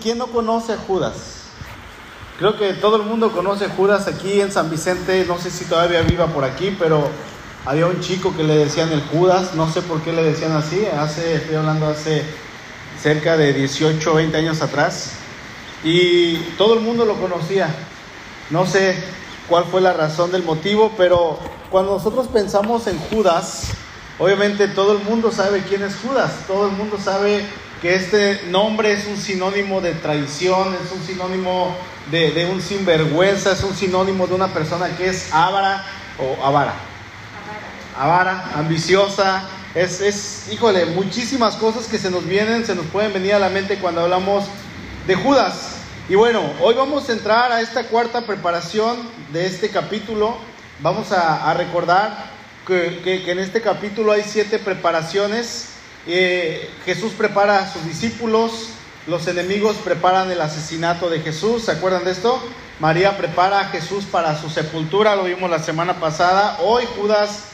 ¿quién no conoce a Judas? Creo que todo el mundo conoce a Judas aquí en San Vicente, no sé si todavía viva por aquí, pero había un chico que le decían el Judas, no sé por qué le decían así, hace, estoy hablando hace cerca de 18, 20 años atrás, y todo el mundo lo conocía. No sé cuál fue la razón del motivo, pero cuando nosotros pensamos en Judas, obviamente todo el mundo sabe quién es Judas, todo el mundo sabe que este nombre es un sinónimo de traición, es un sinónimo de, un sinvergüenza, es un sinónimo de una persona que es avara o avara. Avara, ambiciosa, es, es, híjole, muchísimas cosas que se nos vienen, se nos pueden venir a la mente cuando hablamos de Judas. Y bueno, hoy vamos a entrar a esta cuarta preparación de este capítulo. Vamos a, recordar que, que, en este capítulo hay siete preparaciones. Eh, Jesús prepara a sus discípulos, los enemigos preparan el asesinato de Jesús. ¿Se acuerdan de esto? María prepara a Jesús para su sepultura, lo vimos la semana pasada. Hoy Judas,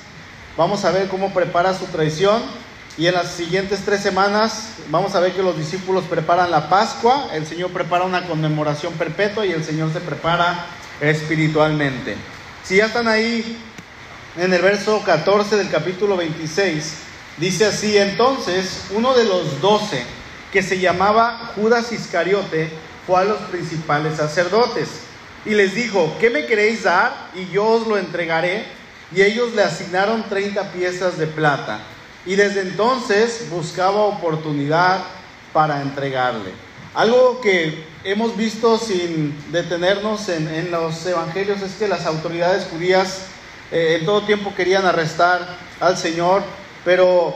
vamos a ver cómo prepara su traición. Y en las siguientes tres semanas vamos a ver que los discípulos preparan la Pascua, el Señor prepara una conmemoración perpetua y el Señor se prepara espiritualmente. Si ya están ahí en el verso 14 del capítulo 26, dice así, entonces uno de los doce, que se llamaba Judas Iscariote, fue a los principales sacerdotes y les dijo, ¿qué me queréis dar? Y yo os lo entregaré. Y ellos le asignaron 30 piezas de plata. Y desde entonces buscaba oportunidad para entregarle. Algo que hemos visto sin detenernos en, los evangelios es que las autoridades judías eh, en todo tiempo querían arrestar al Señor, pero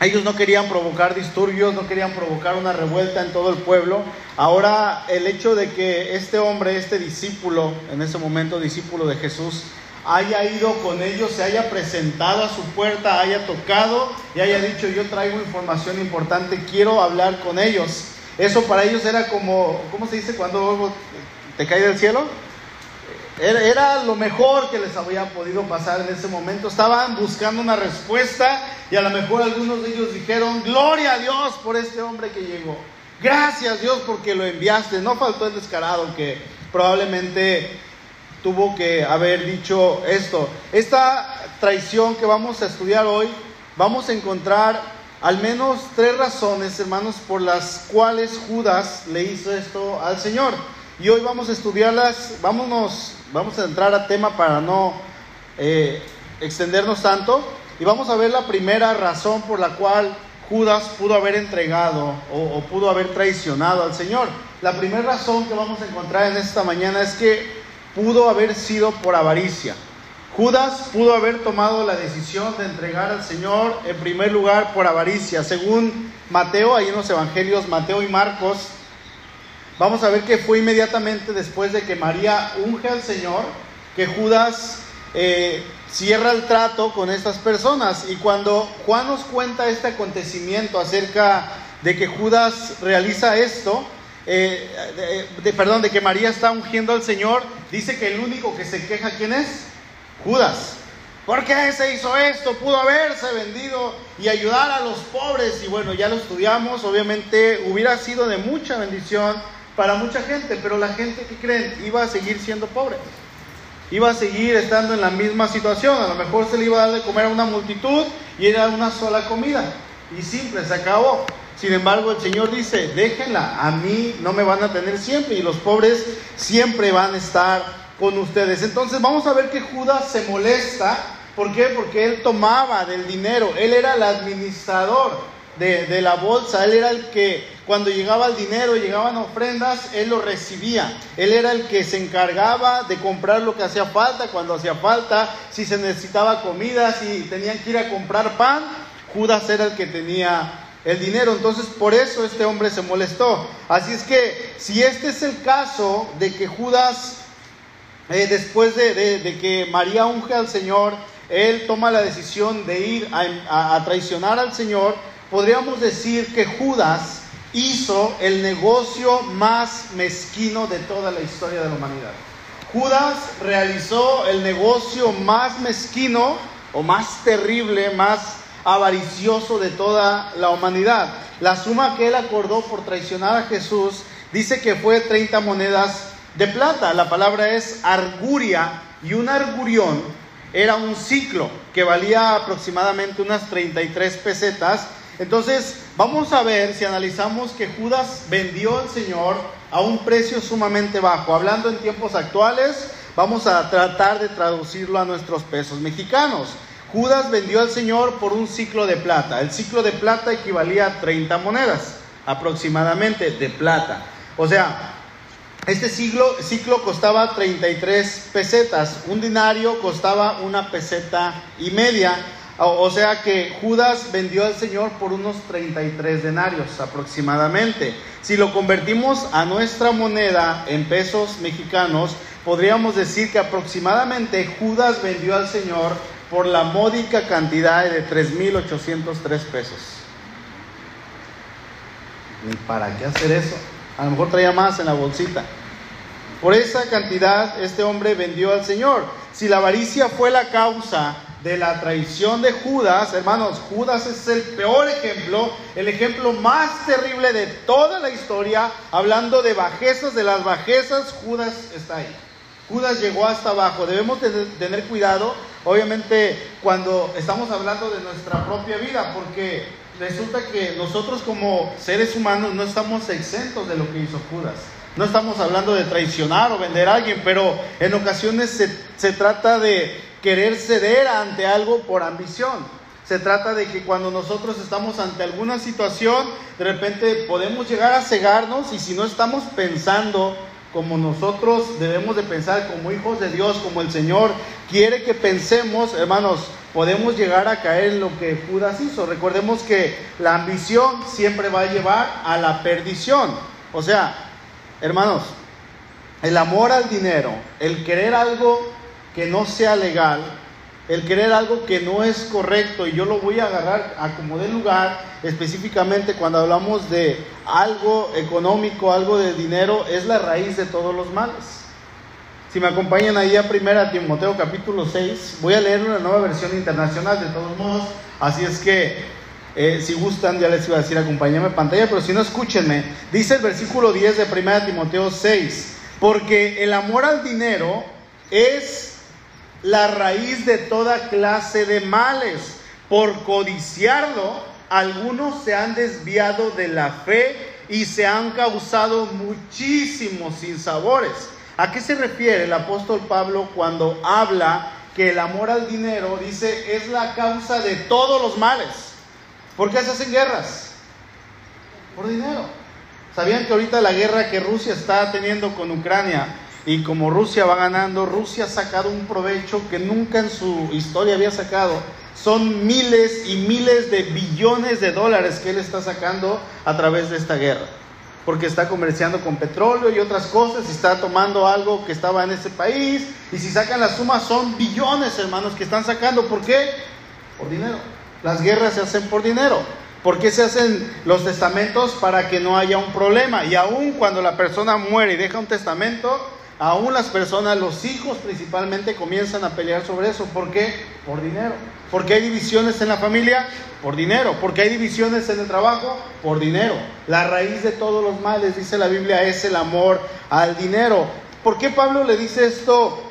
ellos no querían provocar disturbios, no querían provocar una revuelta en todo el pueblo. Ahora el hecho de que este hombre, este discípulo, en ese momento discípulo de Jesús, haya ido con ellos, se haya presentado a su puerta, haya tocado y haya dicho, yo traigo información importante, quiero hablar con ellos. Eso para ellos era como, ¿cómo se dice cuando te cae del cielo? Era, lo mejor que les había podido pasar en ese momento. Estaban buscando una respuesta y a lo mejor algunos de ellos dijeron, gloria a Dios por este hombre que llegó. Gracias Dios porque lo enviaste. No faltó el descarado que probablemente tuvo que haber dicho esto. Esta traición que vamos a estudiar hoy, vamos a encontrar al menos tres razones, hermanos, por las cuales Judas le hizo esto al Señor. Y hoy vamos a estudiarlas, vámonos, vamos a entrar a tema para no eh, extendernos tanto. Y vamos a ver la primera razón por la cual Judas pudo haber entregado o, o pudo haber traicionado al Señor. La primera razón que vamos a encontrar en esta mañana es que pudo haber sido por avaricia. Judas pudo haber tomado la decisión de entregar al Señor en primer lugar por avaricia. Según Mateo, ahí en los evangelios, Mateo y Marcos, vamos a ver que fue inmediatamente después de que María unge al Señor, que Judas eh, cierra el trato con estas personas. Y cuando Juan nos cuenta este acontecimiento acerca de que Judas realiza esto, eh, de, de, perdón, de que María está ungiendo al Señor, dice que el único que se queja, ¿quién es? Judas. ¿Por qué se hizo esto? Pudo haberse vendido y ayudar a los pobres. Y bueno, ya lo estudiamos, obviamente hubiera sido de mucha bendición para mucha gente, pero la gente que creen iba a seguir siendo pobre. Iba a seguir estando en la misma situación. A lo mejor se le iba a dar de comer a una multitud y era una sola comida. Y simple, se acabó. Sin embargo, el Señor dice, déjenla, a mí no me van a tener siempre y los pobres siempre van a estar con ustedes. Entonces vamos a ver que Judas se molesta. ¿Por qué? Porque él tomaba del dinero, él era el administrador de, de la bolsa, él era el que cuando llegaba el dinero, llegaban ofrendas, él lo recibía. Él era el que se encargaba de comprar lo que hacía falta, cuando hacía falta, si se necesitaba comida, si tenían que ir a comprar pan, Judas era el que tenía el dinero. Entonces por eso este hombre se molestó. Así es que si este es el caso de que Judas, eh, después de, que María unge al Señor, él toma la decisión de ir a traicionar al Señor, podríamos decir que Judas hizo el negocio más mezquino de toda la historia de la humanidad. Judas realizó el negocio más mezquino o más terrible, más avaricioso de toda la humanidad. La suma que él acordó por traicionar a Jesús dice que fue 30 monedas de plata. La palabra es arguria y un argurión era un ciclo que valía aproximadamente unas 33 pesetas. Entonces, vamos a ver si analizamos que Judas vendió al Señor a un precio sumamente bajo. Hablando en tiempos actuales, vamos a tratar de traducirlo a nuestros pesos mexicanos. Judas vendió al Señor por un ciclo de plata. El ciclo de plata equivalía a 30 monedas aproximadamente de plata. O sea, este ciclo, ciclo costaba 33 pesetas, un dinario costaba una peseta y media, o sea que Judas vendió al Señor por unos 33 denarios aproximadamente. Si lo convertimos a nuestra moneda en pesos mexicanos, podríamos decir que aproximadamente Judas vendió al Señor por la módica cantidad de 3.803 pesos. ¿Ni para qué hacer eso? A lo mejor traía más en la bolsita. Por esa cantidad este hombre vendió al Señor. Si la avaricia fue la causa de la traición de Judas, hermanos, Judas es el peor ejemplo, el ejemplo más terrible de toda la historia, hablando de bajezas, de las bajezas, Judas está ahí. Judas llegó hasta abajo. Debemos tener cuidado, obviamente, cuando estamos hablando de nuestra propia vida, porque resulta que nosotros como seres humanos no estamos exentos de lo que hizo Judas. No estamos hablando de traicionar o vender a alguien, pero en ocasiones se, trata de querer ceder ante algo por ambición. Se trata de que cuando nosotros estamos ante alguna situación, de repente podemos llegar a cegarnos y si no estamos pensando como nosotros debemos de pensar como hijos de Dios, como el Señor quiere que pensemos, hermanos, podemos llegar a caer en lo que Judas hizo. Recordemos que la ambición siempre va a llevar a la perdición. O sea, hermanos, el amor al dinero, el querer algo que no sea legal, el querer algo que no es correcto, y yo lo voy a agarrar a como de lugar, específicamente cuando hablamos de algo económico, algo de dinero, es la raíz de todos los males. Si me acompañan ahí a 1 Timoteo capítulo 6, voy a leer una nueva versión internacional de todos modos, así es que eh, si gustan ya les iba a decir acompáñame en pantalla, pero si no escúchenme, dice el versículo 10 de 1 Timoteo 6, porque el amor al dinero es la raíz de toda clase de males, por codiciarlo, algunos se han desviado de la fe y se han causado muchísimos sinsabores. ¿A qué se refiere el apóstol Pablo cuando habla que el amor al dinero, dice, es la causa de todos los males? ¿Por qué se hacen guerras? Por dinero. ¿Sabían que ahorita la guerra que Rusia está teniendo con Ucrania y como Rusia va ganando, Rusia ha sacado un provecho que nunca en su historia había sacado? Son miles y miles de billones de dólares que él está sacando a través de esta guerra porque está comerciando con petróleo y otras cosas, y está tomando algo que estaba en ese país, y si sacan la suma son billones, hermanos, que están sacando. ¿Por qué? Por dinero. Las guerras se hacen por dinero. ¿Por qué se hacen los testamentos? Para que no haya un problema. Y aún cuando la persona muere y deja un testamento, aún las personas, los hijos principalmente, comienzan a pelear sobre eso. ¿Por qué? Por dinero. ¿Por qué hay divisiones en la familia? Por dinero. ¿Por qué hay divisiones en el trabajo? Por dinero. La raíz de todos los males, dice la Biblia, es el amor al dinero. ¿Por qué Pablo le dice esto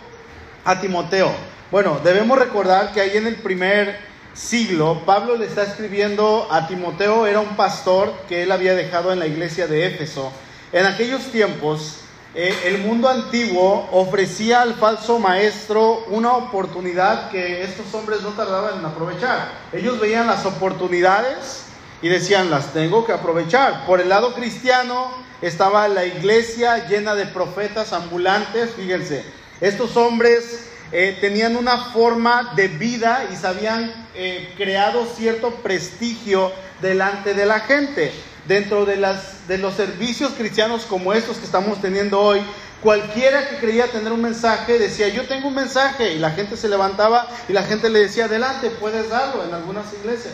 a Timoteo? Bueno, debemos recordar que ahí en el primer siglo, Pablo le está escribiendo a Timoteo, era un pastor que él había dejado en la iglesia de Éfeso. En aquellos tiempos, eh, el mundo antiguo ofrecía al falso maestro una oportunidad que estos hombres no tardaban en aprovechar. Ellos veían las oportunidades y decían, las tengo que aprovechar. Por el lado cristiano estaba la iglesia llena de profetas ambulantes, fíjense, estos hombres eh, tenían una forma de vida y se habían eh, creado cierto prestigio delante de la gente dentro de, las, de los servicios cristianos como estos que estamos teniendo hoy, cualquiera que creía tener un mensaje decía, yo tengo un mensaje, y la gente se levantaba y la gente le decía, adelante, puedes darlo en algunas iglesias.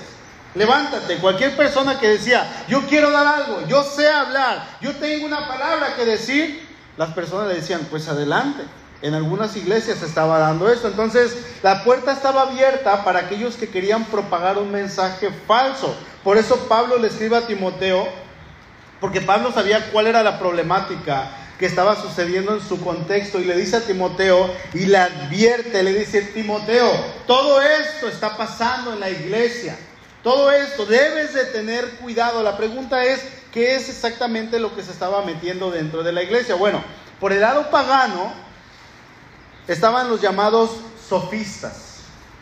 Levántate, cualquier persona que decía, yo quiero dar algo, yo sé hablar, yo tengo una palabra que decir, las personas le decían, pues adelante. En algunas iglesias estaba dando esto. Entonces, la puerta estaba abierta para aquellos que querían propagar un mensaje falso. Por eso Pablo le escribe a Timoteo Porque Pablo sabía cuál era la problemática que estaba sucediendo en su contexto y le dice a Timoteo y le advierte, le dice, Timoteo, todo esto está pasando en la iglesia, todo esto debes de tener cuidado. La pregunta es, ¿qué es exactamente lo que se estaba metiendo dentro de la iglesia? Bueno, por el lado pagano estaban los llamados sofistas.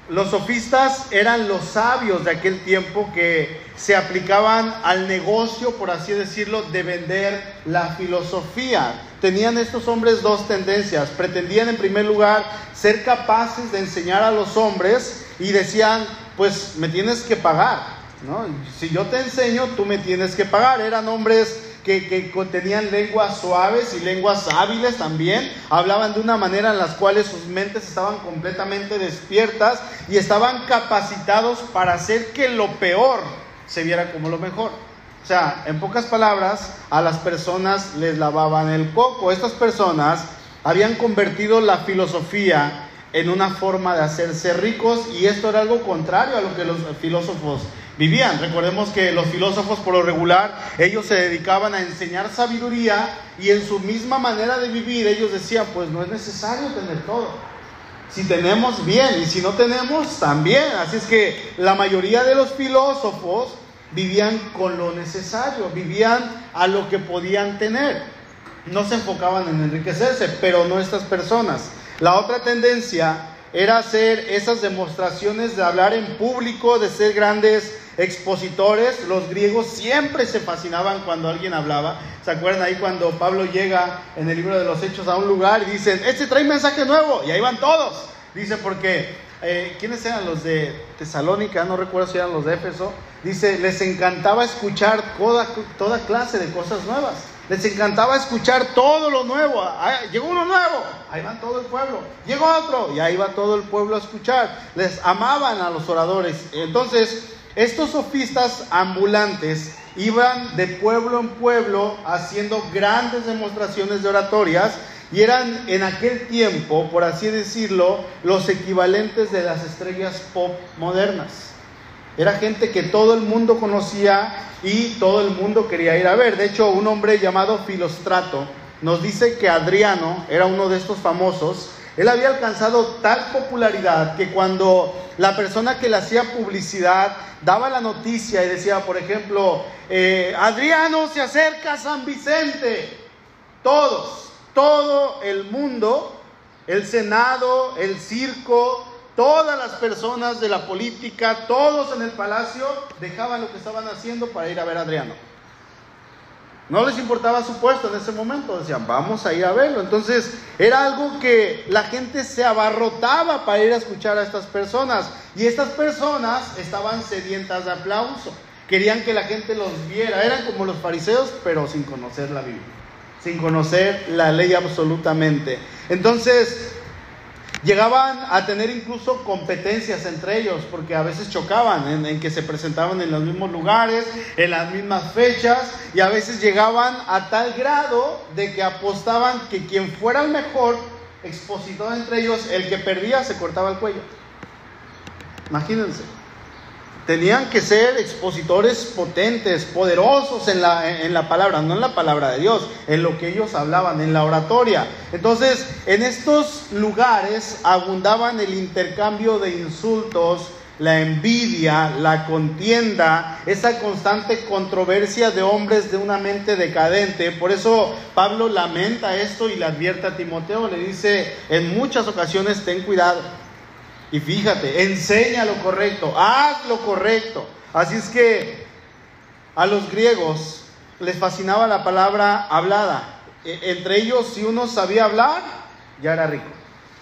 Los sofistas eran los sabios de aquel tiempo que se aplicaban al negocio, por así decirlo, de vender la filosofía. Tenían estos hombres dos tendencias. Pretendían en primer lugar ser capaces de enseñar a los hombres y decían, pues me tienes que pagar. Si yo te enseño, tú me tienes que pagar. Eran hombres que, tenían lenguas suaves y lenguas hábiles también, hablaban de una manera en las cuales sus mentes estaban completamente despiertas y estaban capacitados para hacer que lo peor se viera como lo mejor. O sea, en pocas palabras, a las personas les lavaban el coco. Estas personas habían convertido la filosofía en una forma de hacerse ricos y esto era algo contrario a lo que los filósofos vivían. Recordemos que los filósofos por lo regular, ellos se dedicaban a enseñar sabiduría y en su misma manera de vivir ellos decían, pues no es necesario tener todo. Si tenemos bien y si no tenemos también. Así es que la mayoría de los filósofos vivían con lo necesario, vivían a lo que podían tener. No se enfocaban en enriquecerse, pero no estas personas. La otra tendencia era hacer esas demostraciones de hablar en público, de ser grandes expositores. Los griegos siempre se fascinaban cuando alguien hablaba. ¿Se acuerdan ahí cuando Pablo llega en el libro de los Hechos a un lugar y dicen, este trae mensaje nuevo? Y ahí van todos. Dice, porque, eh, ¿quiénes eran los de Tesalónica? No recuerdo si eran los de Éfeso. Dice, les encantaba escuchar toda, toda clase de cosas nuevas. Les encantaba escuchar todo lo nuevo. Ah, llegó uno nuevo, ahí va todo el pueblo. Llegó otro, y ahí va todo el pueblo a escuchar. Les amaban a los oradores. Entonces, estos sofistas ambulantes iban de pueblo en pueblo haciendo grandes demostraciones de oratorias y eran en aquel tiempo, por así decirlo, los equivalentes de las estrellas pop modernas. Era gente que todo el mundo conocía y todo el mundo quería ir a ver. De hecho, un hombre llamado Filostrato nos dice que Adriano era uno de estos famosos. Él había alcanzado tal popularidad que cuando la persona que le hacía publicidad daba la noticia y decía, por ejemplo, eh, Adriano se acerca a San Vicente, todos, todo el mundo, el Senado, el circo, Todas las personas de la política, todos en el palacio, dejaban lo que estaban haciendo para ir a ver a Adriano. No les importaba su puesto en ese momento, decían, vamos a ir a verlo. Entonces era algo que la gente se abarrotaba para ir a escuchar a estas personas. Y estas personas estaban sedientas de aplauso. Querían que la gente los viera. Eran como los fariseos, pero sin conocer la Biblia, sin conocer la ley absolutamente. Entonces Llegaban a tener incluso competencias entre ellos, porque a veces chocaban en, que se presentaban en los mismos lugares, en las mismas fechas, y a veces llegaban a tal grado de que apostaban que quien fuera el mejor expositor entre ellos, el que perdía se cortaba el cuello. Imagínense. Tenían que ser expositores potentes, poderosos en la, en la palabra, no en la palabra de Dios, en lo que ellos hablaban, en la oratoria. Entonces, en estos lugares abundaban el intercambio de insultos, la envidia, la contienda, esa constante controversia de hombres de una mente decadente. Por eso Pablo lamenta esto y le advierte a Timoteo, le dice, en muchas ocasiones ten cuidado y fíjate, enseña lo correcto, haz lo correcto. Así es que a los griegos les fascinaba la palabra hablada. E, entre ellos, si uno sabía hablar, ya era rico.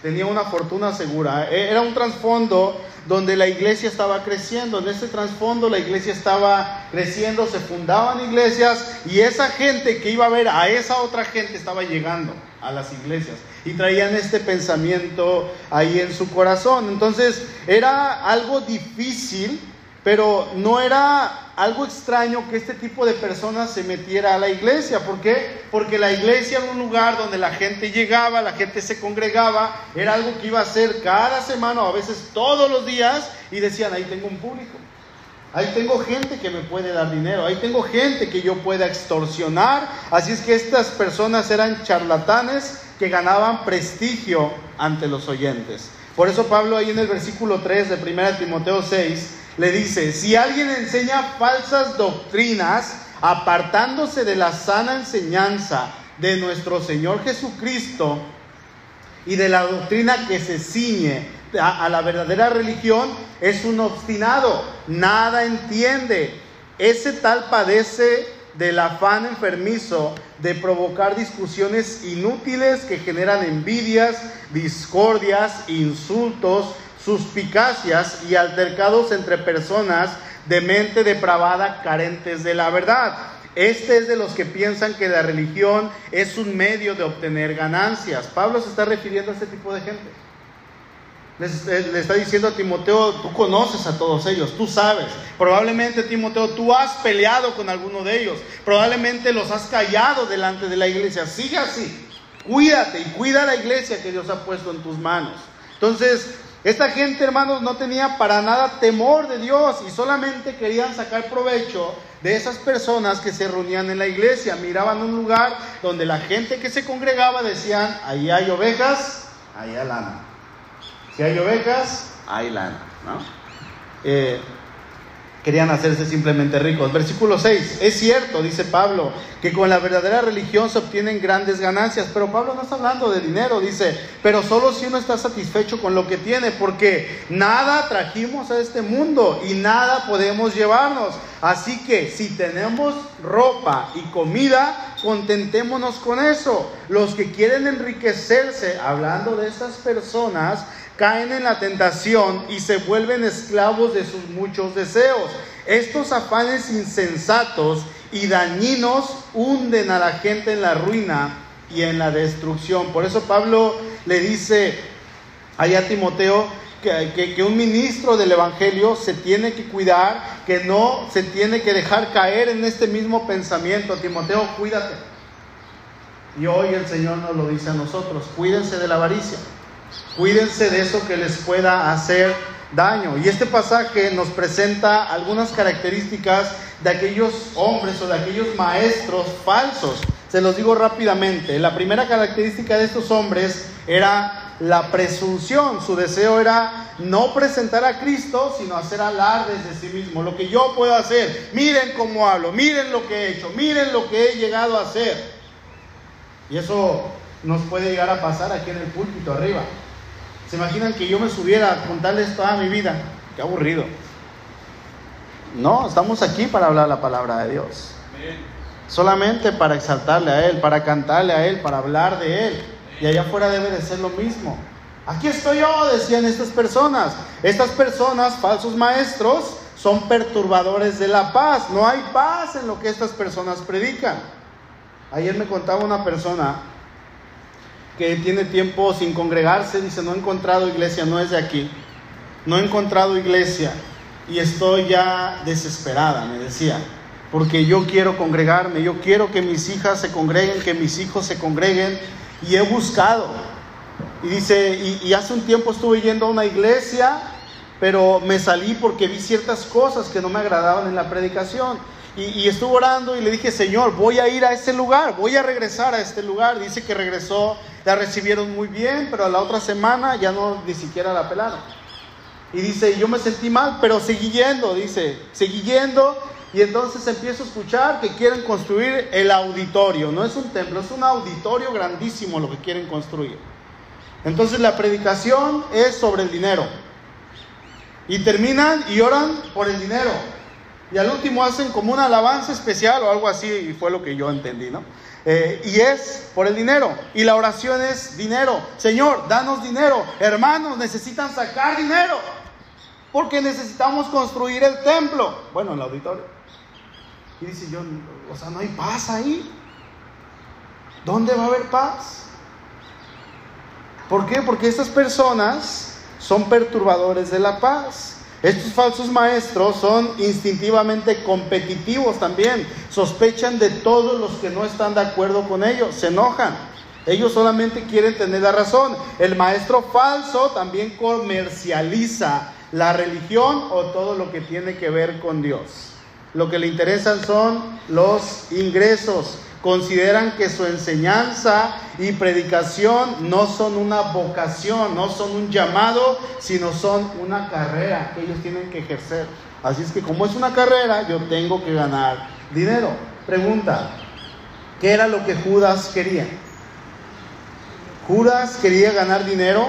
Tenía una fortuna segura. E, era un trasfondo donde la iglesia estaba creciendo. En ese trasfondo la iglesia estaba creciendo, se fundaban iglesias y esa gente que iba a ver a esa otra gente estaba llegando a las iglesias y traían este pensamiento ahí en su corazón. Entonces era algo difícil, pero no era algo extraño que este tipo de personas se metiera a la iglesia. ¿Por qué? Porque la iglesia era un lugar donde la gente llegaba, la gente se congregaba, era algo que iba a ser cada semana o a veces todos los días y decían, ahí tengo un público. Ahí tengo gente que me puede dar dinero, ahí tengo gente que yo pueda extorsionar. Así es que estas personas eran charlatanes que ganaban prestigio ante los oyentes. Por eso Pablo ahí en el versículo 3 de 1 Timoteo 6 le dice, si alguien enseña falsas doctrinas, apartándose de la sana enseñanza de nuestro Señor Jesucristo y de la doctrina que se ciñe a, la verdadera religión, es un obstinado, nada entiende. Ese tal padece del afán enfermizo de provocar discusiones inútiles que generan envidias, discordias, insultos, suspicacias y altercados entre personas de mente depravada carentes de la verdad. Este es de los que piensan que la religión es un medio de obtener ganancias. Pablo se está refiriendo a este tipo de gente. Le está diciendo a Timoteo, tú conoces a todos ellos, tú sabes. Probablemente, Timoteo, tú has peleado con alguno de ellos. Probablemente los has callado delante de la iglesia. Sigue así. Cuídate y cuida la iglesia que Dios ha puesto en tus manos. Entonces, esta gente, hermanos, no tenía para nada temor de Dios y solamente querían sacar provecho de esas personas que se reunían en la iglesia. Miraban un lugar donde la gente que se congregaba decían, ahí hay ovejas, ahí hay lana. Si hay ovejas, hay lana. ¿no? Eh, querían hacerse simplemente ricos. Versículo 6, es cierto, dice Pablo, que con la verdadera religión se obtienen grandes ganancias, pero Pablo no está hablando de dinero, dice, pero solo si uno está satisfecho con lo que tiene, porque nada trajimos a este mundo y nada podemos llevarnos. Así que si tenemos ropa y comida, contentémonos con eso. Los que quieren enriquecerse, hablando de estas personas, caen en la tentación y se vuelven esclavos de sus muchos deseos. Estos afanes insensatos y dañinos hunden a la gente en la ruina y en la destrucción. Por eso Pablo le dice allá a Timoteo que, que, un ministro del Evangelio se tiene que cuidar, que no se tiene que dejar caer en este mismo pensamiento. Timoteo, cuídate. Y hoy el Señor nos lo dice a nosotros, cuídense de la avaricia. Cuídense de eso que les pueda hacer daño. Y este pasaje nos presenta algunas características de aquellos hombres o de aquellos maestros falsos. Se los digo rápidamente. La primera característica de estos hombres era la presunción. Su deseo era no presentar a Cristo, sino hacer alardes de sí mismo. Lo que yo puedo hacer. Miren cómo hablo, miren lo que he hecho, miren lo que he llegado a hacer. Y eso nos puede llegar a pasar aquí en el púlpito arriba. ¿Se imaginan que yo me subiera a contarles toda mi vida? Qué aburrido. No, estamos aquí para hablar la palabra de Dios. Solamente para exaltarle a Él, para cantarle a Él, para hablar de Él. Y allá afuera debe de ser lo mismo. Aquí estoy yo, decían estas personas. Estas personas, falsos maestros, son perturbadores de la paz. No hay paz en lo que estas personas predican. Ayer me contaba una persona que tiene tiempo sin congregarse, dice, no he encontrado iglesia, no es de aquí, no he encontrado iglesia y estoy ya desesperada, me decía, porque yo quiero congregarme, yo quiero que mis hijas se congreguen, que mis hijos se congreguen y he buscado. Y dice, y, hace un tiempo estuve yendo a una iglesia, pero me salí porque vi ciertas cosas que no me agradaban en la predicación. Y, y, estuve orando y le dije, Señor, voy a ir a ese lugar, voy a regresar a este lugar. Dice que regresó la recibieron muy bien, pero a la otra semana ya no ni siquiera la pelaron. Y dice, yo me sentí mal, pero seguí yendo, dice, seguí yendo. Y entonces empiezo a escuchar que quieren construir el auditorio. No es un templo, es un auditorio grandísimo lo que quieren construir. Entonces la predicación es sobre el dinero. Y terminan y oran por el dinero. Y al último hacen como una alabanza especial o algo así, y fue lo que yo entendí, ¿no? Eh, y es por el dinero. Y la oración es dinero. Señor, danos dinero. Hermanos, necesitan sacar dinero. Porque necesitamos construir el templo. Bueno, el auditorio. Y dice yo, o sea, no hay paz ahí. ¿Dónde va a haber paz? ¿Por qué? Porque estas personas son perturbadores de la paz. Estos falsos maestros son instintivamente competitivos también, sospechan de todos los que no están de acuerdo con ellos, se enojan. Ellos solamente quieren tener la razón. El maestro falso también comercializa la religión o todo lo que tiene que ver con Dios. Lo que le interesan son los ingresos. Consideran que su enseñanza y predicación no son una vocación, no son un llamado, sino son una carrera que ellos tienen que ejercer. Así es que como es una carrera, yo tengo que ganar dinero. Pregunta, ¿qué era lo que Judas quería? Judas quería ganar dinero,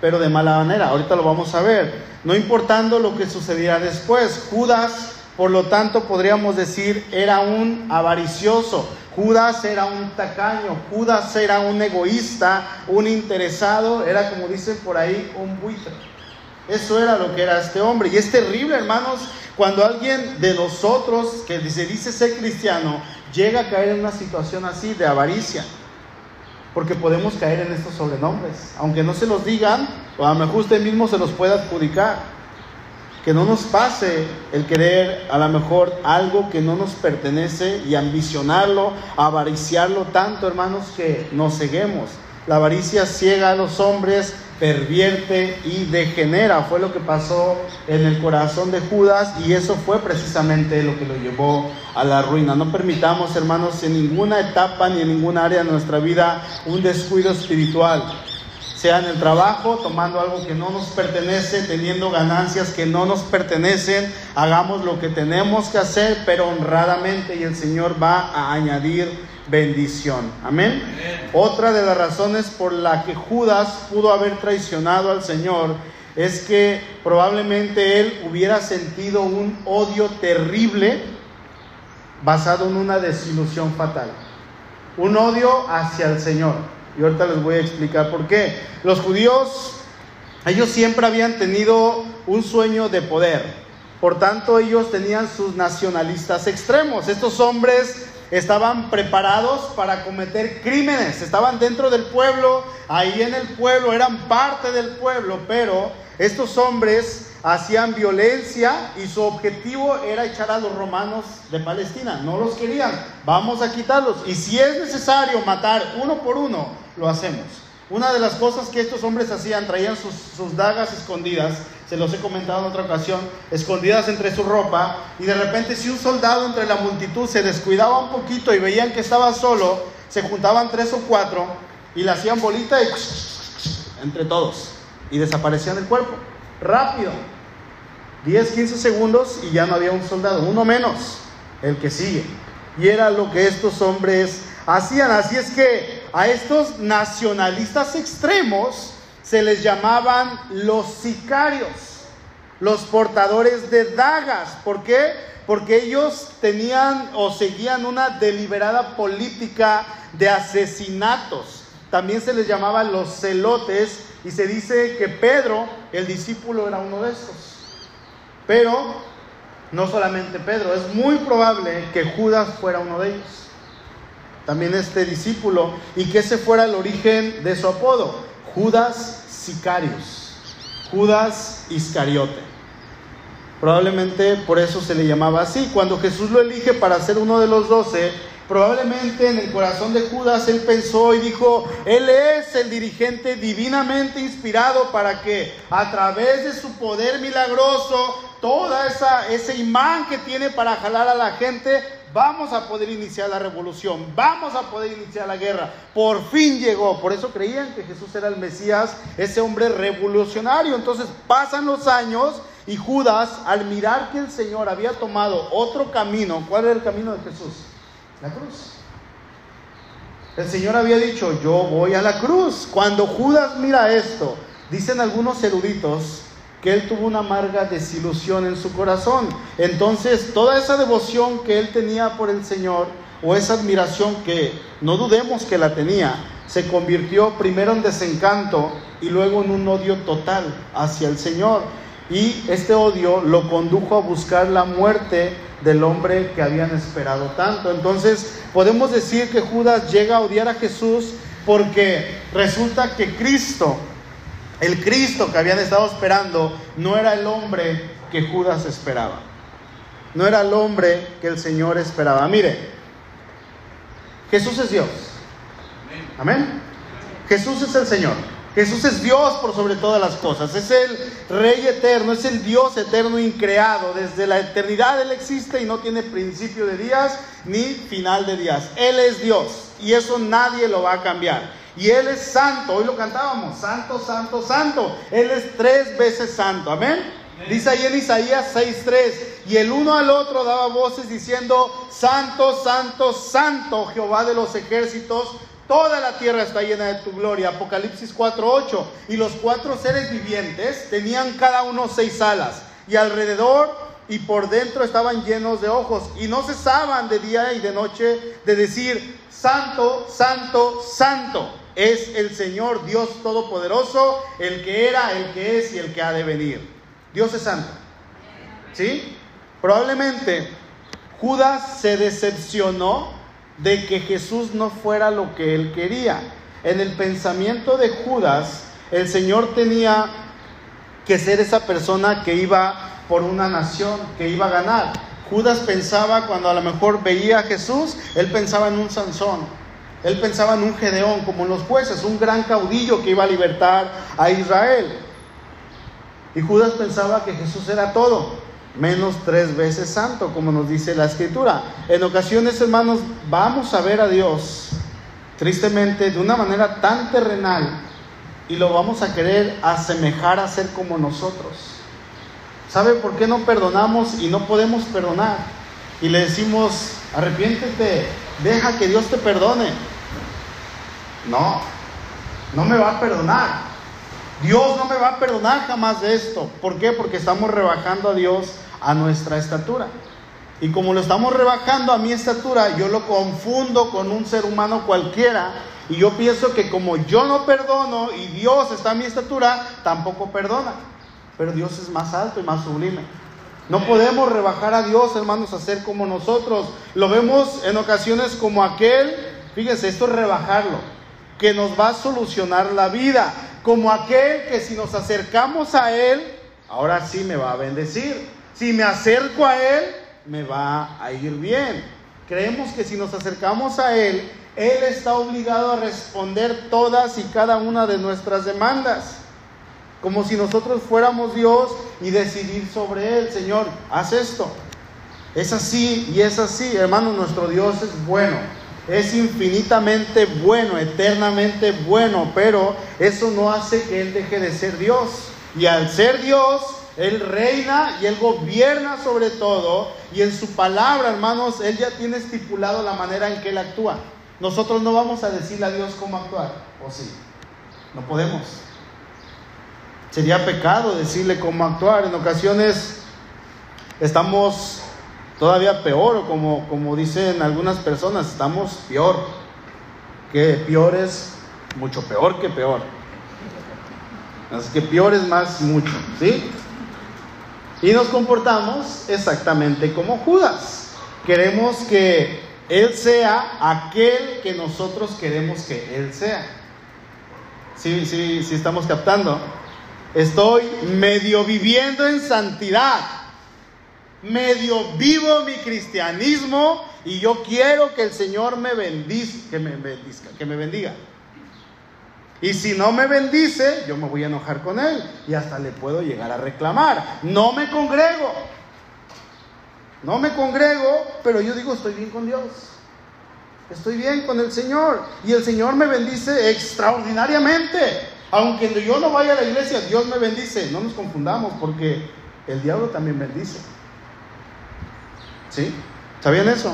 pero de mala manera. Ahorita lo vamos a ver. No importando lo que sucediera después. Judas, por lo tanto, podríamos decir, era un avaricioso. Judas era un tacaño. Judas era un egoísta, un interesado. Era, como dicen por ahí, un buitre. Eso era lo que era este hombre. Y es terrible, hermanos, cuando alguien de nosotros que se dice ser cristiano llega a caer en una situación así de avaricia. Porque podemos caer en estos sobrenombres. Aunque no se los digan, o a lo mejor usted mismo se los pueda adjudicar. Que no nos pase el querer a lo mejor algo que no nos pertenece y ambicionarlo, avariciarlo tanto, hermanos, que nos ceguemos. La avaricia ciega a los hombres, pervierte y degenera. Fue lo que pasó en el corazón de Judas y eso fue precisamente lo que lo llevó a la ruina. No permitamos, hermanos, en ninguna etapa ni en ninguna área de nuestra vida un descuido espiritual. Sea en el trabajo, tomando algo que no nos pertenece, teniendo ganancias que no nos pertenecen, hagamos lo que tenemos que hacer, pero honradamente y el Señor va a añadir bendición. Amén. Otra de las razones por la que Judas pudo haber traicionado al Señor es que probablemente él hubiera sentido un odio terrible basado en una desilusión fatal. Un odio hacia el Señor. Y ahorita les voy a explicar por qué. Los judíos, ellos siempre habían tenido un sueño de poder. Por tanto, ellos tenían sus nacionalistas extremos. Estos hombres estaban preparados para cometer crímenes, estaban dentro del pueblo, ahí en el pueblo, eran parte del pueblo, pero estos hombres hacían violencia y su objetivo era echar a los romanos de Palestina. No los querían, vamos a quitarlos. Y si es necesario matar uno por uno, lo hacemos. Una de las cosas que estos hombres hacían, traían sus, dagas escondidas se los he comentado en otra ocasión, escondidas entre su ropa, y de repente si un soldado entre la multitud se descuidaba un poquito y veían que estaba solo, se juntaban tres o cuatro y le hacían bolita y entre todos, y desaparecían del cuerpo, rápido, 10, 15 segundos y ya no había un soldado, uno menos, el que sigue. Y era lo que estos hombres hacían, así es que a estos nacionalistas extremos, se les llamaban los sicarios, los portadores de dagas. ¿Por qué? Porque ellos tenían o seguían una deliberada política de asesinatos. También se les llamaba los celotes y se dice que Pedro, el discípulo, era uno de estos. Pero no solamente Pedro, es muy probable que Judas fuera uno de ellos. También este discípulo y que ese fuera el origen de su apodo. Judas Sicarios, Judas Iscariote. Probablemente por eso se le llamaba así. Cuando Jesús lo elige para ser uno de los doce, probablemente en el corazón de Judas él pensó y dijo, él es el dirigente divinamente inspirado para que a través de su poder milagroso, toda esa ese imán que tiene para jalar a la gente vamos a poder iniciar la revolución, vamos a poder iniciar la guerra. Por fin llegó. Por eso creían que Jesús era el Mesías, ese hombre revolucionario. Entonces pasan los años y Judas, al mirar que el Señor había tomado otro camino, ¿cuál era el camino de Jesús? La cruz. El Señor había dicho, yo voy a la cruz. Cuando Judas mira esto, dicen algunos eruditos, que él tuvo una amarga desilusión en su corazón. Entonces, toda esa devoción que él tenía por el Señor, o esa admiración que no dudemos que la tenía, se convirtió primero en desencanto y luego en un odio total hacia el Señor. Y este odio lo condujo a buscar la muerte del hombre que habían esperado tanto. Entonces podemos decir que Judas llega a odiar a Jesús porque resulta que Cristo el Cristo que habían estado esperando no era el hombre que Judas esperaba. No era el hombre que el Señor esperaba. Mire, Jesús es Dios. Amén. Jesús es el Señor. Jesús es Dios por sobre todas las cosas, es el Rey eterno, es el Dios eterno increado. Desde la eternidad Él existe y no tiene principio de días ni final de días. Él es Dios y eso nadie lo va a cambiar. Y Él es santo, hoy lo cantábamos, santo, santo, santo. Él es tres veces santo, amén. Dice ahí en Isaías 6:3, y el uno al otro daba voces diciendo, Santo, Santo, Santo, Jehová de los ejércitos, Toda la tierra está llena de tu gloria. Apocalipsis 4:8. Y los cuatro seres vivientes tenían cada uno seis alas. Y alrededor y por dentro estaban llenos de ojos. Y no cesaban de día y de noche de decir, Santo, Santo, Santo es el Señor Dios Todopoderoso, el que era, el que es y el que ha de venir. Dios es santo. ¿Sí? Probablemente Judas se decepcionó de que Jesús no fuera lo que él quería. En el pensamiento de Judas, el Señor tenía que ser esa persona que iba por una nación, que iba a ganar. Judas pensaba cuando a lo mejor veía a Jesús, él pensaba en un Sansón, él pensaba en un Gedeón, como en los jueces, un gran caudillo que iba a libertar a Israel. Y Judas pensaba que Jesús era todo menos tres veces santo, como nos dice la escritura. En ocasiones, hermanos, vamos a ver a Dios, tristemente, de una manera tan terrenal, y lo vamos a querer asemejar a ser como nosotros. ¿Sabe por qué no perdonamos y no podemos perdonar? Y le decimos, arrepiéntete, deja que Dios te perdone. No, no me va a perdonar. Dios no me va a perdonar jamás de esto. ¿Por qué? Porque estamos rebajando a Dios a nuestra estatura. Y como lo estamos rebajando a mi estatura, yo lo confundo con un ser humano cualquiera. Y yo pienso que como yo no perdono y Dios está a mi estatura, tampoco perdona. Pero Dios es más alto y más sublime. No podemos rebajar a Dios, hermanos, a ser como nosotros. Lo vemos en ocasiones como aquel, fíjense, esto es rebajarlo, que nos va a solucionar la vida. Como aquel que si nos acercamos a Él, ahora sí me va a bendecir. Si me acerco a Él, me va a ir bien. Creemos que si nos acercamos a Él, Él está obligado a responder todas y cada una de nuestras demandas. Como si nosotros fuéramos Dios y decidir sobre Él, Señor, haz esto. Es así y es así, hermano, nuestro Dios es bueno. Es infinitamente bueno, eternamente bueno, pero eso no hace que Él deje de ser Dios. Y al ser Dios, él reina y Él gobierna sobre todo. Y en su palabra, hermanos, Él ya tiene estipulado la manera en que Él actúa. Nosotros no vamos a decirle a Dios cómo actuar. ¿O sí? No podemos. Sería pecado decirle cómo actuar. En ocasiones estamos todavía peor, o como, como dicen algunas personas, estamos peor. Que peor es mucho peor que peor. Así que peor es más mucho, ¿sí? Y nos comportamos exactamente como Judas. Queremos que Él sea aquel que nosotros queremos que Él sea. Sí, sí, sí estamos captando. Estoy medio viviendo en santidad. Medio vivo mi cristianismo y yo quiero que el Señor me bendiga, que me que me bendiga. Y si no me bendice, yo me voy a enojar con él y hasta le puedo llegar a reclamar. No me congrego. No me congrego, pero yo digo, estoy bien con Dios. Estoy bien con el Señor. Y el Señor me bendice extraordinariamente. Aunque yo no vaya a la iglesia, Dios me bendice. No nos confundamos porque el diablo también bendice. ¿Sí? ¿Sabían eso?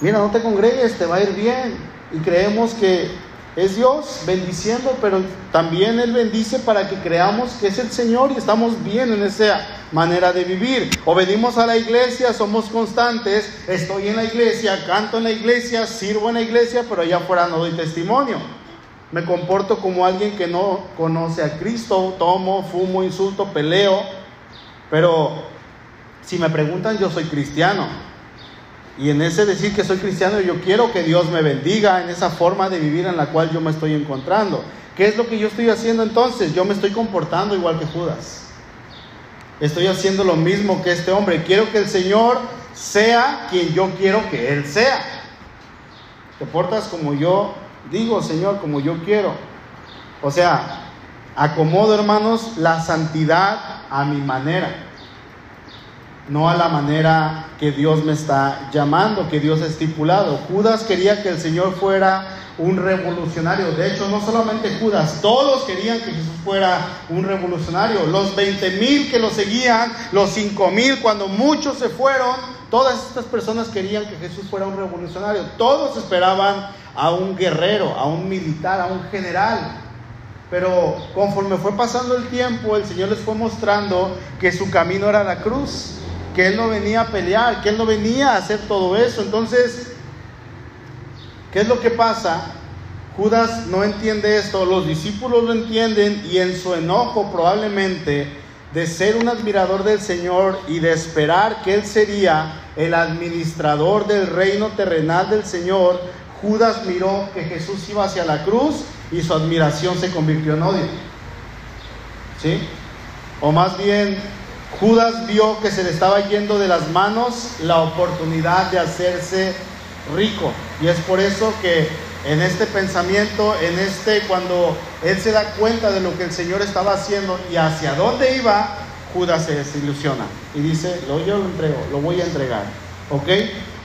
Mira, no te congregues, te va a ir bien. Y creemos que es Dios bendiciendo, pero también Él bendice para que creamos que es el Señor y estamos bien en esa manera de vivir. O venimos a la iglesia, somos constantes, estoy en la iglesia, canto en la iglesia, sirvo en la iglesia, pero allá afuera no doy testimonio. Me comporto como alguien que no conoce a Cristo, tomo, fumo, insulto, peleo, pero si me preguntan, yo soy cristiano. Y en ese decir que soy cristiano, yo quiero que Dios me bendiga en esa forma de vivir en la cual yo me estoy encontrando. ¿Qué es lo que yo estoy haciendo entonces? Yo me estoy comportando igual que Judas. Estoy haciendo lo mismo que este hombre. Quiero que el Señor sea quien yo quiero que Él sea. Te portas como yo digo, Señor, como yo quiero. O sea, acomodo, hermanos, la santidad a mi manera, no a la manera que Dios me está llamando, que Dios ha estipulado. Judas quería que el Señor fuera un revolucionario. De hecho, no solamente Judas, todos querían que Jesús fuera un revolucionario. Los 20 mil que lo seguían, los 5 mil, cuando muchos se fueron, todas estas personas querían que Jesús fuera un revolucionario. Todos esperaban a un guerrero, a un militar, a un general. Pero conforme fue pasando el tiempo, el Señor les fue mostrando que su camino era la cruz, que Él no venía a pelear, que Él no venía a hacer todo eso. Entonces, ¿Qué es lo que pasa? Judas no entiende esto, los discípulos lo entienden y en su enojo probablemente de ser un admirador del Señor y de esperar que Él sería el administrador del reino terrenal del Señor, Judas miró que Jesús iba hacia la cruz y su admiración se convirtió en odio. ¿Sí? O más bien, Judas vio que se le estaba yendo de las manos la oportunidad de hacerse rico. Y es por eso que en este pensamiento, en este, cuando él se da cuenta de lo que el Señor estaba haciendo y hacia dónde iba, Judas se desilusiona y dice, lo, yo lo entrego, lo voy a entregar. ¿Ok?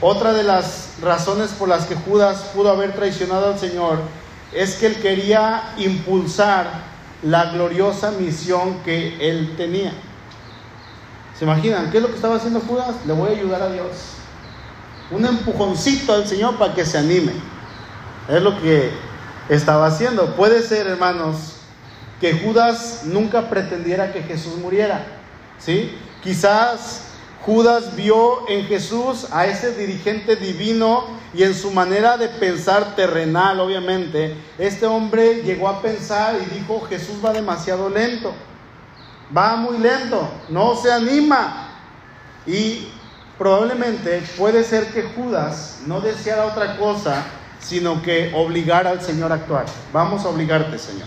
Otra de las razones por las que Judas pudo haber traicionado al Señor es que él quería impulsar la gloriosa misión que él tenía. ¿Se imaginan? ¿Qué es lo que estaba haciendo Judas? Le voy a ayudar a Dios un empujoncito al Señor para que se anime. Es lo que estaba haciendo. Puede ser, hermanos, que Judas nunca pretendiera que Jesús muriera. ¿Sí? Quizás Judas vio en Jesús a ese dirigente divino y en su manera de pensar terrenal, obviamente, este hombre llegó a pensar y dijo, Jesús va demasiado lento, va muy lento, no se anima. Y probablemente puede ser que Judas no deseara otra cosa, sino que obligara al Señor a actuar. Vamos a obligarte, Señor.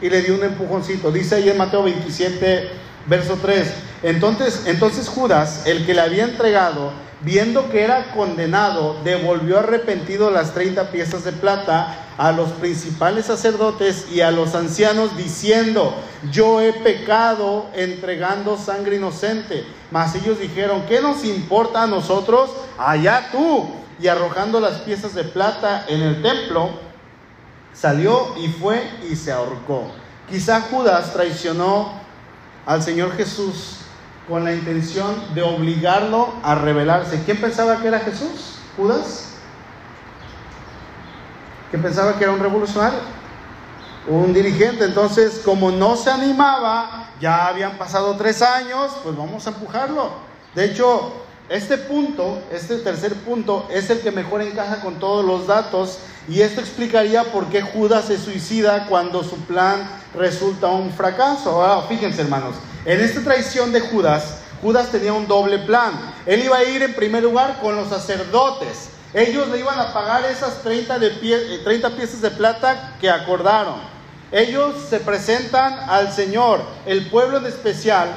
Y le dio un empujoncito. Dice ahí en Mateo 27, verso 3. Entonces, entonces Judas, el que le había entregado, viendo que era condenado, devolvió arrepentido las 30 piezas de plata a los principales sacerdotes y a los ancianos, diciendo, yo he pecado entregando sangre inocente. Mas ellos dijeron, ¿qué nos importa a nosotros? Allá tú. Y arrojando las piezas de plata en el templo, salió y fue y se ahorcó. Quizá Judas traicionó al Señor Jesús con la intención de obligarlo a rebelarse. ¿Quién pensaba que era Jesús? ¿Judas? ¿Que pensaba que era un revolucionario? Un dirigente. Entonces, como no se animaba, ya habían pasado tres años, pues vamos a empujarlo. De hecho, este punto, este tercer punto, es el que mejor encaja con todos los datos y esto explicaría por qué Judas se suicida cuando su plan resulta un fracaso. Ahora, fíjense hermanos, en esta traición de Judas, Judas tenía un doble plan. Él iba a ir en primer lugar con los sacerdotes. Ellos le iban a pagar esas 30, de pie, 30 piezas de plata que acordaron. Ellos se presentan al Señor, el pueblo en especial,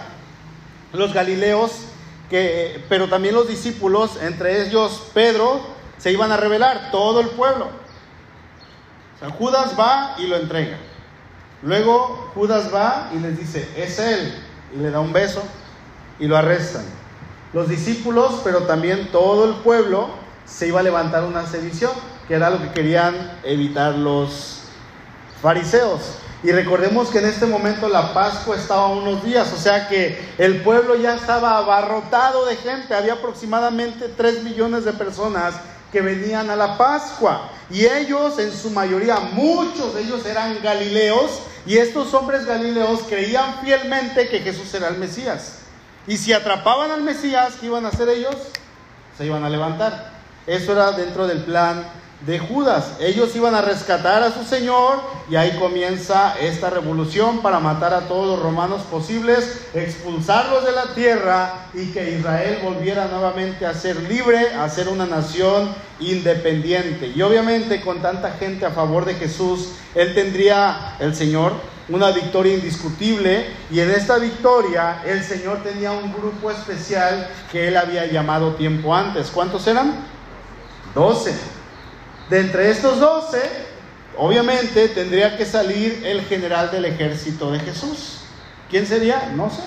los galileos, pero también los discípulos, entre ellos Pedro, se iban a revelar, todo el pueblo. Judas va y lo entrega. Luego Judas va y les dice, es él y le da un beso y lo arrestan. Los discípulos, pero también todo el pueblo, se iba a levantar una sedición, que era lo que querían evitar los fariseos. Y recordemos que en este momento la Pascua estaba unos días, o sea que el pueblo ya estaba abarrotado de gente, había aproximadamente 3 millones de personas que venían a la Pascua. Y ellos, en su mayoría, muchos de ellos eran galileos, y estos hombres galileos creían fielmente que Jesús era el Mesías. Y si atrapaban al Mesías, ¿qué iban a hacer ellos? Se iban a levantar. Eso era dentro del plan de Judas. Ellos iban a rescatar a su Señor y ahí comienza esta revolución para matar a todos los romanos posibles, expulsarlos de la tierra y que Israel volviera nuevamente a ser libre, a ser una nación independiente. Y obviamente con tanta gente a favor de Jesús, Él tendría, el Señor, una victoria indiscutible y en esta victoria el Señor tenía un grupo especial que Él había llamado tiempo antes. ¿Cuántos eran? Doce. De entre estos doce, obviamente tendría que salir el general del ejército de Jesús. ¿Quién sería? No sé.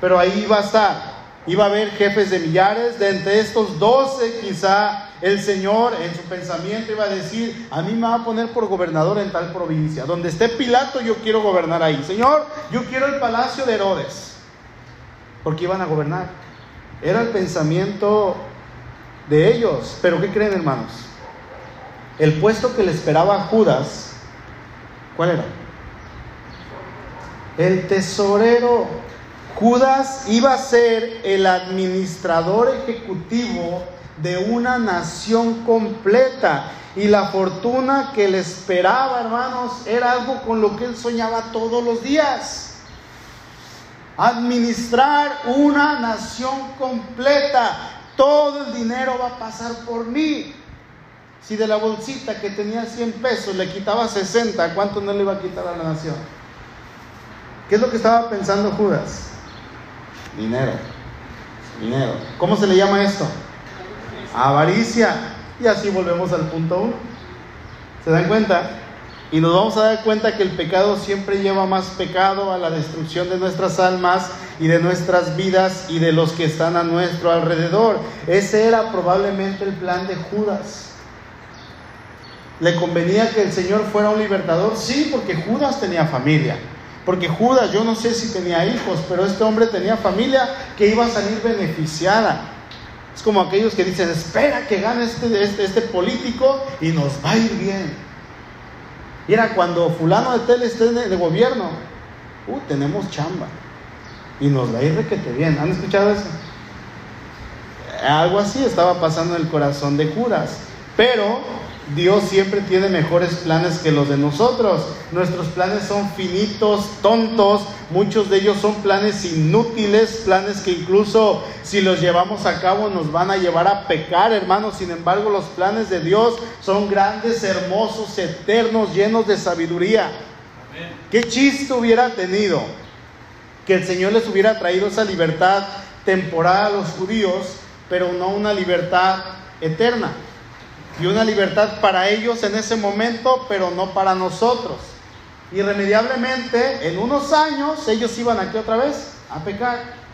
Pero ahí iba a estar. Iba a haber jefes de millares. De entre estos doce, quizá el Señor en su pensamiento iba a decir, a mí me va a poner por gobernador en tal provincia. Donde esté Pilato, yo quiero gobernar ahí. Señor, yo quiero el palacio de Herodes. Porque iban a gobernar. Era el pensamiento de ellos. Pero ¿qué creen, hermanos? El puesto que le esperaba a Judas, ¿cuál era? El tesorero. Judas iba a ser el administrador ejecutivo de una nación completa. Y la fortuna que le esperaba, hermanos, era algo con lo que él soñaba todos los días. Administrar una nación completa. Todo el dinero va a pasar por mí. Si de la bolsita que tenía 100 pesos le quitaba 60, ¿cuánto no le iba a quitar a la nación? ¿Qué es lo que estaba pensando Judas? Dinero. Dinero. ¿Cómo se le llama esto? Avaricia. Y así volvemos al punto 1. ¿Se dan cuenta? Y nos vamos a dar cuenta que el pecado siempre lleva más pecado a la destrucción de nuestras almas y de nuestras vidas y de los que están a nuestro alrededor. Ese era probablemente el plan de Judas. ¿Le convenía que el Señor fuera un libertador? Sí, porque Judas tenía familia. Porque Judas, yo no sé si tenía hijos, pero este hombre tenía familia que iba a salir beneficiada. Es como aquellos que dicen, espera que gane este, este, este político y nos va a ir bien. Y era cuando fulano de tel esté de, gobierno, uh, tenemos chamba. Y nos va a ir bien. ¿Han escuchado eso? Algo así estaba pasando en el corazón de Judas. Pero Dios siempre tiene mejores planes que los de nosotros. Nuestros planes son finitos, tontos, muchos de ellos son planes inútiles, planes que incluso si los llevamos a cabo nos van a llevar a pecar, hermanos. Sin embargo, los planes de Dios son grandes, hermosos, eternos, llenos de sabiduría. ¿Qué chiste hubiera tenido que el Señor les hubiera traído esa libertad temporal a los judíos, pero no una libertad eterna? y una libertad para ellos en ese momento, pero no para nosotros. Irremediablemente, en unos años, ellos iban aquí otra vez a pecar.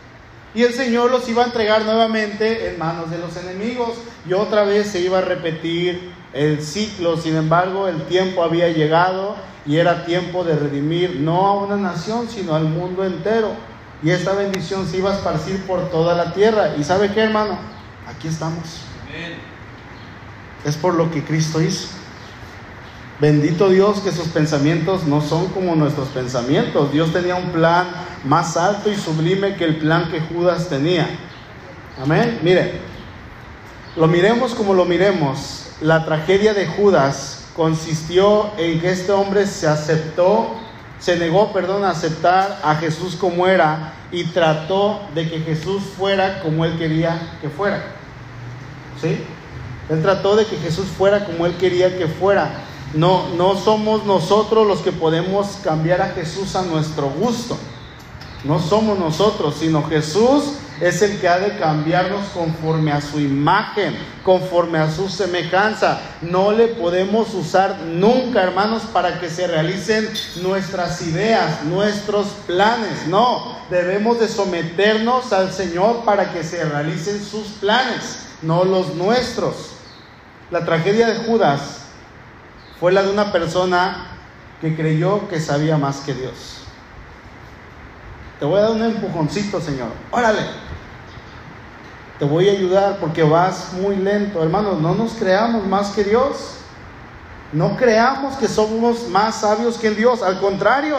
Y el Señor los iba a entregar nuevamente en manos de los enemigos. Y otra vez se iba a repetir el ciclo. Sin embargo, el tiempo había llegado y era tiempo de redimir no a una nación, sino al mundo entero. Y esta bendición se iba a esparcir por toda la tierra. ¿Y sabe qué, hermano? Aquí estamos. Es por lo que Cristo hizo. Bendito Dios que sus pensamientos no son como nuestros pensamientos. Dios tenía un plan más alto y sublime que el plan que Judas tenía. Amén. Mire, lo miremos como lo miremos. La tragedia de Judas consistió en que este hombre se aceptó, se negó, perdón, a aceptar a Jesús como era y trató de que Jesús fuera como él quería que fuera. ¿Sí? Él trató de que Jesús fuera como Él quería que fuera. No, no somos nosotros los que podemos cambiar a Jesús a nuestro gusto. No somos nosotros, sino Jesús es el que ha de cambiarnos conforme a su imagen, conforme a su semejanza. No le podemos usar nunca, hermanos, para que se realicen nuestras ideas, nuestros planes. No, debemos de someternos al Señor para que se realicen sus planes, no los nuestros. La tragedia de Judas fue la de una persona que creyó que sabía más que Dios. Te voy a dar un empujoncito, Señor. Órale. Te voy a ayudar porque vas muy lento. Hermanos, no nos creamos más que Dios. No creamos que somos más sabios que Dios. Al contrario,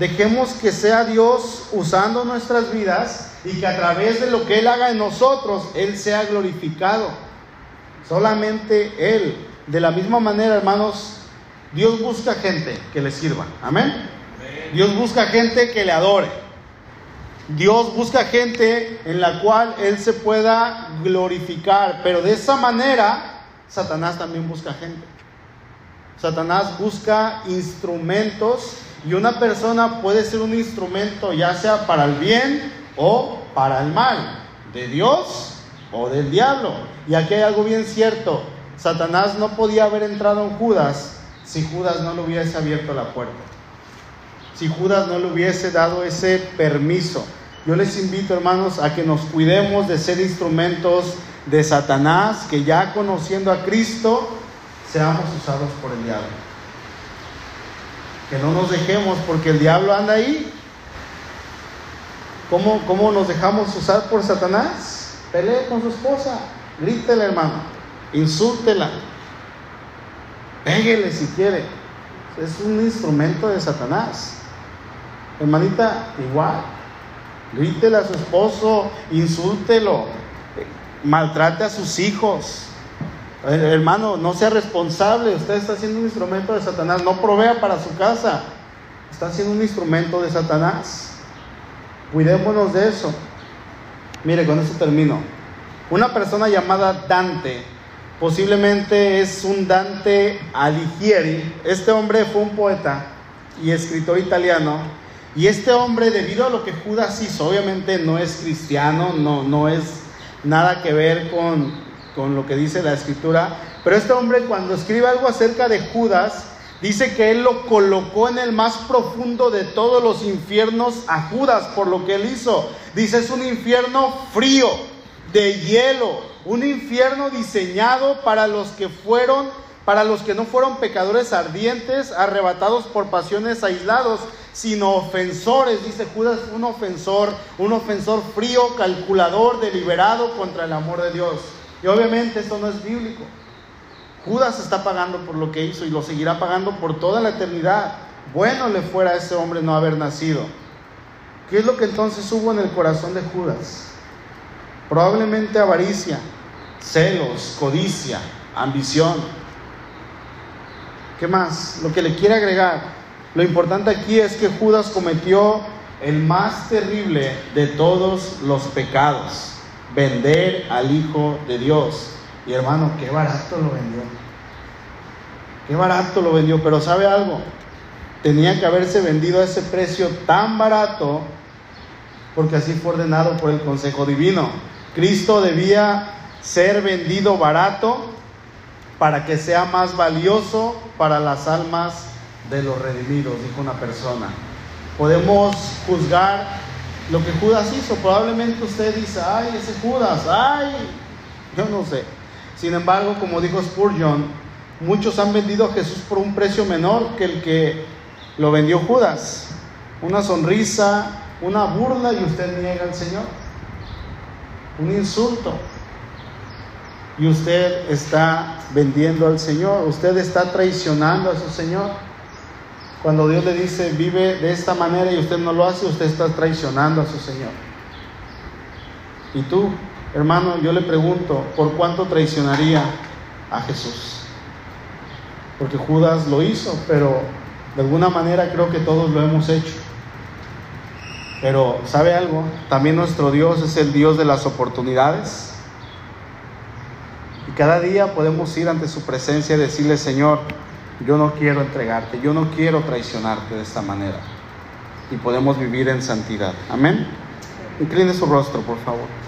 dejemos que sea Dios usando nuestras vidas y que a través de lo que Él haga en nosotros, Él sea glorificado. Solamente Él. De la misma manera, hermanos, Dios busca gente que le sirva. Amén. Dios busca gente que le adore. Dios busca gente en la cual Él se pueda glorificar. Pero de esa manera, Satanás también busca gente. Satanás busca instrumentos y una persona puede ser un instrumento ya sea para el bien o para el mal, de Dios o del diablo. Y aquí hay algo bien cierto. Satanás no podía haber entrado en Judas si Judas no le hubiese abierto la puerta. Si Judas no le hubiese dado ese permiso. Yo les invito, hermanos, a que nos cuidemos de ser instrumentos de Satanás, que ya conociendo a Cristo, seamos usados por el diablo. Que no nos dejemos porque el diablo anda ahí. ¿Cómo, cómo nos dejamos usar por Satanás? Pelee con su esposa, grítele hermano, insúltela, péguele si quiere. Es un instrumento de Satanás. Hermanita, igual. Grítele a su esposo, insúltelo, maltrate a sus hijos. Eh, hermano, no sea responsable, usted está siendo un instrumento de Satanás, no provea para su casa, está siendo un instrumento de Satanás. Cuidémonos de eso. Mire, con eso termino. Una persona llamada Dante, posiblemente es un Dante Alighieri, este hombre fue un poeta y escritor italiano, y este hombre, debido a lo que Judas hizo, obviamente no es cristiano, no, no es nada que ver con, con lo que dice la escritura, pero este hombre cuando escribe algo acerca de Judas, dice que él lo colocó en el más profundo de todos los infiernos a Judas por lo que él hizo. Dice, es un infierno frío, de hielo, un infierno diseñado para los que fueron, para los que no fueron pecadores ardientes, arrebatados por pasiones aislados, sino ofensores, dice Judas, un ofensor, un ofensor frío, calculador, deliberado contra el amor de Dios. Y obviamente esto no es bíblico. Judas está pagando por lo que hizo y lo seguirá pagando por toda la eternidad. Bueno le fuera a ese hombre no haber nacido. ¿Qué es lo que entonces hubo en el corazón de Judas? Probablemente avaricia, celos, codicia, ambición. ¿Qué más? Lo que le quiere agregar. Lo importante aquí es que Judas cometió el más terrible de todos los pecados, vender al Hijo de Dios. Y hermano, qué barato lo vendió. Qué barato lo vendió, pero ¿sabe algo? Tenía que haberse vendido a ese precio tan barato porque así fue ordenado por el Consejo Divino. Cristo debía ser vendido barato para que sea más valioso para las almas de los redimidos, dijo una persona. Podemos juzgar lo que Judas hizo. Probablemente usted dice, ay, ese Judas, ay, yo no sé. Sin embargo, como dijo Spurgeon, muchos han vendido a Jesús por un precio menor que el que lo vendió Judas. Una sonrisa, una burla y usted niega al Señor. Un insulto. Y usted está vendiendo al Señor. Usted está traicionando a su Señor. Cuando Dios le dice, vive de esta manera y usted no lo hace, usted está traicionando a su Señor. Y tú, hermano, yo le pregunto, ¿por cuánto traicionaría a Jesús? Porque Judas lo hizo, pero de alguna manera creo que todos lo hemos hecho. Pero, ¿sabe algo? También nuestro Dios es el Dios de las oportunidades. Y cada día podemos ir ante su presencia y decirle, Señor, yo no quiero entregarte, yo no quiero traicionarte de esta manera. Y podemos vivir en santidad. Amén. Incline su rostro, por favor.